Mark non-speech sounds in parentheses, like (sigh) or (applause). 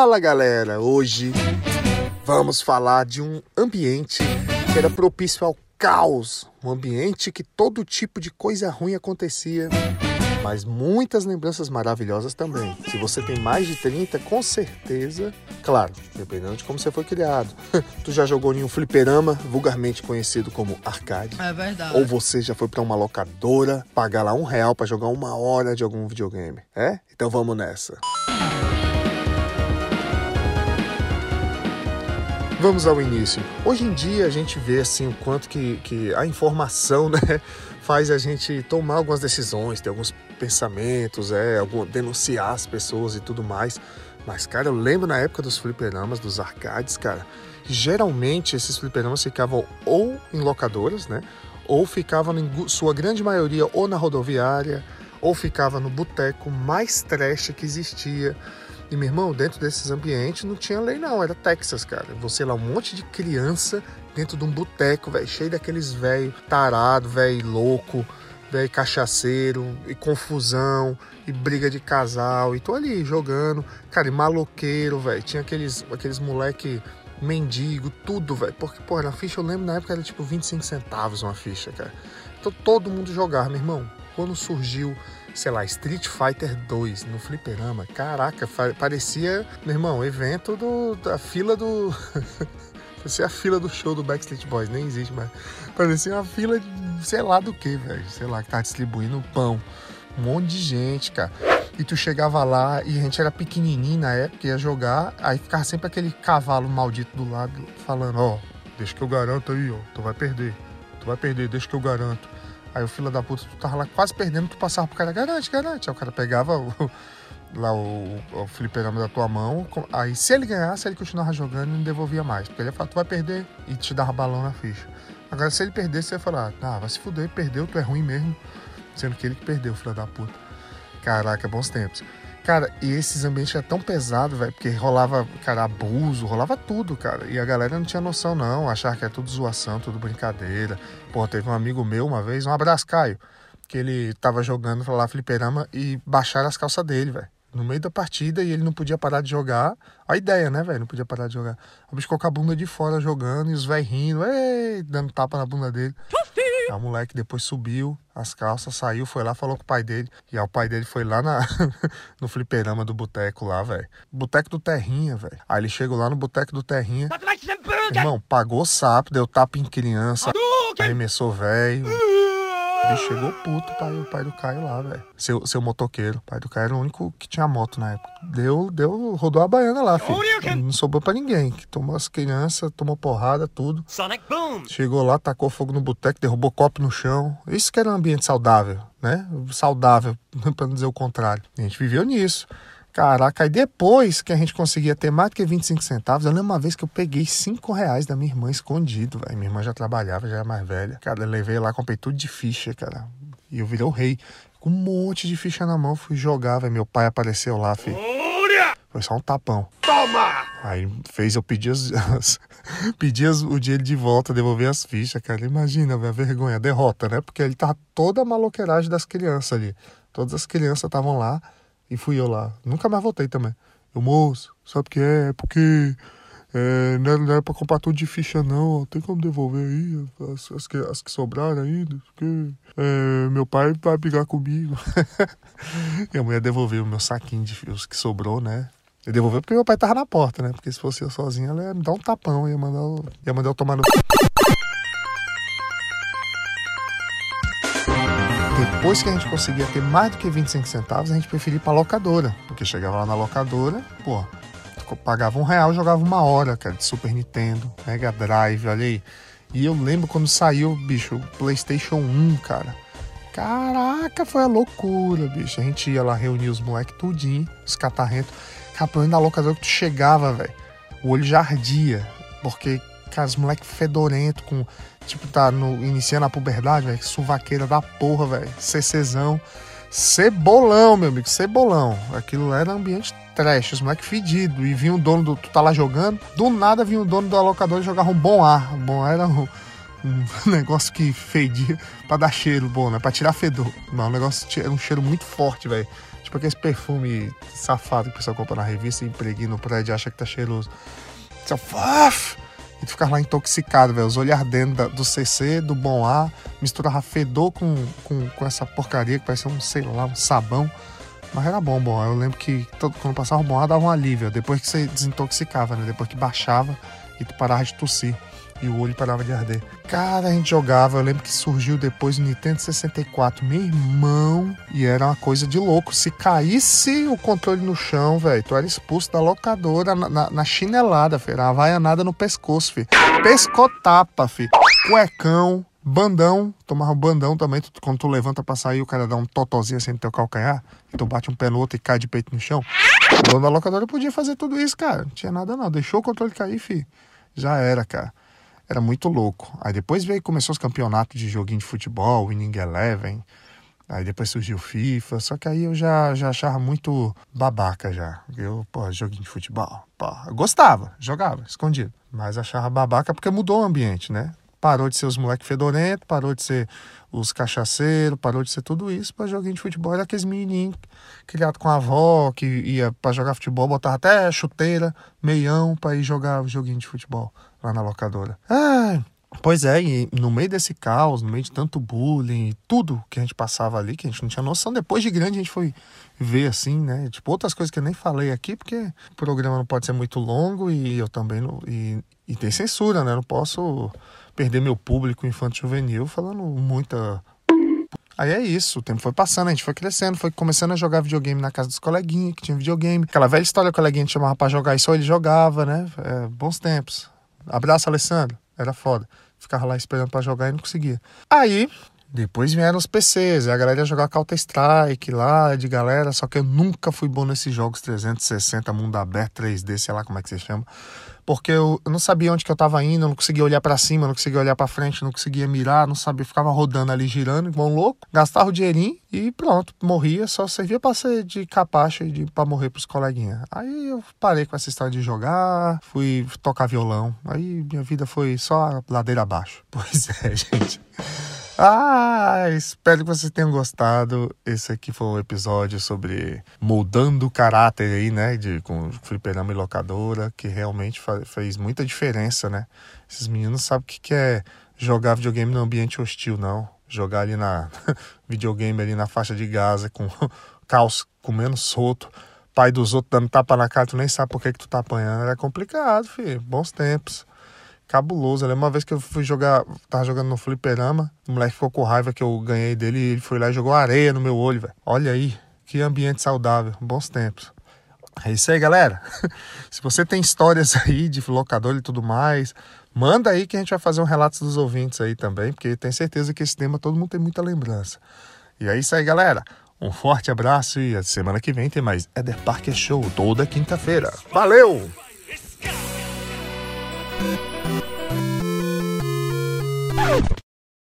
Fala galera! Hoje vamos falar de um ambiente que era propício ao caos, um ambiente que todo tipo de coisa ruim acontecia, mas muitas lembranças maravilhosas também. Se você tem mais de 30, com certeza, claro, dependendo de como você foi criado. (laughs) tu já jogou em um fliperama, vulgarmente conhecido como arcade? É verdade. Ou você já foi para uma locadora pagar lá um real para jogar uma hora de algum videogame? É? Então vamos nessa. Vamos ao início. Hoje em dia a gente vê assim o quanto que, que a informação (laughs) né, faz a gente tomar algumas decisões, ter alguns pensamentos, é, algum, denunciar as pessoas e tudo mais. Mas, cara, eu lembro na época dos fliperamas, dos arcades, cara, geralmente esses fliperamas ficavam ou em locadoras, né? Ou ficavam, em sua grande maioria, ou na rodoviária, ou ficava no boteco mais trash que existia. E meu irmão, dentro desses ambientes não tinha lei não, era Texas, cara. Você lá, um monte de criança dentro de um boteco, velho, cheio daqueles velho tarado, velho louco, velho cachaceiro, e confusão, e briga de casal, e tô ali jogando, cara, e maloqueiro, velho. Tinha aqueles, aqueles moleque mendigo, tudo, velho. Porque, pô, na ficha eu lembro na época era tipo 25 centavos uma ficha, cara. Então todo mundo jogava, meu irmão. Quando surgiu sei lá, Street Fighter 2 no fliperama. Caraca, parecia, meu irmão, evento do, da fila do. (laughs) parecia a fila do show do Backstreet Boys, nem existe mais. Parecia uma fila de sei lá do que, velho. Sei lá, que tá distribuindo pão. Um monte de gente, cara. E tu chegava lá e a gente era pequenininho na época, ia jogar, aí ficava sempre aquele cavalo maldito do lado falando: Ó, oh, deixa que eu garanto aí, ó, tu vai perder. Tu vai perder, deixa que eu garanto. Aí o filho da puta, tu tava lá quase perdendo, tu passava pro cara, garante, garante. Aí o cara pegava o, (laughs) lá o, o fliperama da tua mão. Aí se ele ganhasse, ele continuava jogando e não devolvia mais. Porque ele ia falar, tu vai perder e te dava balão na ficha. Agora se ele perdesse, você ia falar, ah, vai se fuder, perdeu, tu é ruim mesmo. Sendo que ele que perdeu, filho da puta. Caraca, bons tempos. Cara, e esses ambientes eram tão pesados, velho, porque rolava, cara, abuso, rolava tudo, cara. E a galera não tinha noção, não, achar que é tudo zoação, tudo brincadeira. Pô, teve um amigo meu uma vez, um abraço, Caio, que ele tava jogando lá fliperama e baixaram as calças dele, velho. No meio da partida e ele não podia parar de jogar. A ideia, né, velho? Não podia parar de jogar. O bicho com a bunda de fora jogando e os velhos rindo, ei, dando tapa na bunda dele. O moleque depois subiu as calças, saiu, foi lá, falou com o pai dele. E aí o pai dele foi lá na, (laughs) no fliperama do boteco lá, velho. Boteco do Terrinha, velho. Aí ele chegou lá no boteco do Terrinha. Irmão, pagou sapo, deu tapa em criança, arremessou velho. Bicho chegou puto, pai, o pai do Caio lá, velho. Seu, seu motoqueiro. O pai do Caio era o único que tinha moto na época. Deu, deu, rodou a baiana lá, filho. Não sobrou pra ninguém. Que tomou as crianças, tomou porrada, tudo. Sonic Boom! Chegou lá, tacou fogo no boteco, derrubou copo no chão. Isso que era um ambiente saudável, né? Saudável, (laughs) pra não dizer o contrário. A gente viveu nisso. Caraca, e depois que a gente conseguia ter mais do que 25 centavos, eu lembro uma vez que eu peguei 5 reais da minha irmã escondido, velho. Minha irmã já trabalhava, já era mais velha. Cara, eu levei lá, comprei tudo de ficha, cara. E eu virei o rei. Com um monte de ficha na mão, fui jogar, velho. Meu pai apareceu lá, filho. Foi só um tapão. Toma! Aí fez eu pedir, as, as (laughs) pedir as, o dinheiro de volta, devolver as fichas, cara. Imagina, velho, a vergonha, a derrota, né? Porque ele tava toda a maloqueiragem das crianças ali. Todas as crianças estavam lá e fui eu lá. Nunca mais voltei também. Eu, moço, sabe o que é? É porque é, não, era, não era pra comprar tudo de ficha, não. Tem como devolver aí as, as, que, as que sobraram ainda? Porque é, meu pai vai brigar comigo. (laughs) e a mulher devolveu o meu saquinho de os que sobrou, né? Ele devolveu porque meu pai tava na porta, né? Porque se fosse eu sozinho, ela ia me dar um tapão, ia mandar, ia mandar eu tomar no. Depois que a gente conseguia ter mais do que 25 centavos, a gente preferia ir pra locadora. Porque chegava lá na locadora, pô, pagava um real jogava uma hora, cara, de Super Nintendo, Mega Drive, olha aí. E eu lembro quando saiu, bicho, o PlayStation 1, cara. Caraca, foi a loucura, bicho. A gente ia lá reunir os moleques tudinho, os catarrentos. Menos na locadora que tu chegava, velho, o olho já ardia. Porque, cara, os moleques fedorento com tipo, tá no, iniciando a puberdade, velho, suvaqueira da porra, velho, CCzão. Cebolão, meu amigo, cebolão. Aquilo era ambiente trash, os moleques fedidos. E vinha o dono do. Tu tá lá jogando, do nada vinha o dono do alocador e jogava um bom ar. Bom ar era um, um (laughs) negócio que fedia pra dar cheiro bom, né? Pra tirar fedor. Mas o negócio era um cheiro muito forte, velho. Tipo aquele perfume safado que o pessoal compra na revista e impregna no prédio e acha que tá cheiroso. Você, e tu ficava lá intoxicado, velho. Os olhos ardendo do CC, do bom ar, misturava fedor com, com, com essa porcaria que parecia um, sei lá, um sabão. Mas era bom, bom. Eu lembro que todo, quando passava o bom ar dava um alívio. Depois que você desintoxicava, né? Depois que baixava e tu parava de tossir e o olho parava de arder. Cara, a gente jogava, eu lembro que surgiu depois o Nintendo 64, meu irmão, e era uma coisa de louco. Se caísse o controle no chão, velho, tu era expulso da locadora na, na, na chinelada, filho. Uma vaianada no pescoço, filho. Pescotapa, filho. Cuecão, bandão, tomava bandão também. Tu, quando tu levanta pra sair, o cara dá um totozinho assim no teu calcanhar, tu bate um pé no outro e cai de peito no chão. O dono da locadora podia fazer tudo isso, cara. Não tinha nada não. Deixou o controle cair, filho. Já era, cara. Era muito louco. Aí depois veio começou os campeonatos de joguinho de futebol, Winning Eleven. Aí depois surgiu FIFA, só que aí eu já, já achava muito babaca já. Eu, pô, joguinho de futebol, eu gostava, jogava, escondido. Mas achava babaca porque mudou o ambiente, né? Parou de ser os moleques fedorentos, parou de ser os cachaceiros, parou de ser tudo isso para joguinho de futebol. Era aqueles menininhos criados com a avó, que ia para jogar futebol, botava até chuteira, meião para ir jogar joguinho de futebol lá na locadora. Ah, pois é, e no meio desse caos, no meio de tanto bullying, tudo que a gente passava ali, que a gente não tinha noção, depois de grande a gente foi ver assim, né? Tipo, outras coisas que eu nem falei aqui, porque o programa não pode ser muito longo e eu também não. E, e tem censura, né? Eu não posso perder meu público infantil juvenil falando muita Aí é isso, o tempo foi passando, a gente foi crescendo, foi começando a jogar videogame na casa dos coleguinhas que tinha videogame. Aquela velha história, o coleguinha te chamava pra jogar e só ele jogava, né? É, bons tempos. Abraço, Alessandro. Era foda. Ficava lá esperando para jogar e não conseguia. Aí, depois vieram os PCs, a galera ia jogar Counter-Strike lá, de galera, só que eu nunca fui bom nesses jogos 360, mundo aberto, 3D, sei lá como é que você chama porque eu, não sabia onde que eu estava indo, não conseguia olhar para cima, não conseguia olhar para frente, não conseguia mirar, não sabia, ficava rodando ali, girando, igual um louco, gastava o dinheirinho e pronto, morria, só servia para ser de capacha e para morrer pros coleguinhas. Aí eu parei com essa história de jogar, fui tocar violão, aí minha vida foi só ladeira abaixo. (laughs) Pois é, gente. Ah, espero que vocês tenham gostado. Esse aqui foi um episódio sobre moldando o caráter aí, né? De, com fliperama e locadora, que realmente fez muita diferença, né? Esses meninos sabem o que, que é jogar videogame no ambiente hostil, não. Jogar ali na (laughs) videogame ali na faixa de Gaza com (laughs) caos comendo solto, pai dos outros dando tapa na cara, tu nem sabe por que, que tu tá apanhando. Era complicado, filho. Bons tempos cabuloso. Eu lembro uma vez que eu fui jogar, tava jogando no fliperama, o moleque ficou com raiva que eu ganhei dele e ele foi lá e jogou areia no meu olho, velho. Olha aí, que ambiente saudável, bons tempos. É isso aí, galera. (laughs) Se você tem histórias aí de locador e tudo mais, manda aí que a gente vai fazer um relato dos ouvintes aí também, porque tenho certeza que esse tema todo mundo tem muita lembrança. E é isso aí, galera. Um forte abraço e a semana que vem tem mais Eder Parker Show toda quinta-feira. Valeu!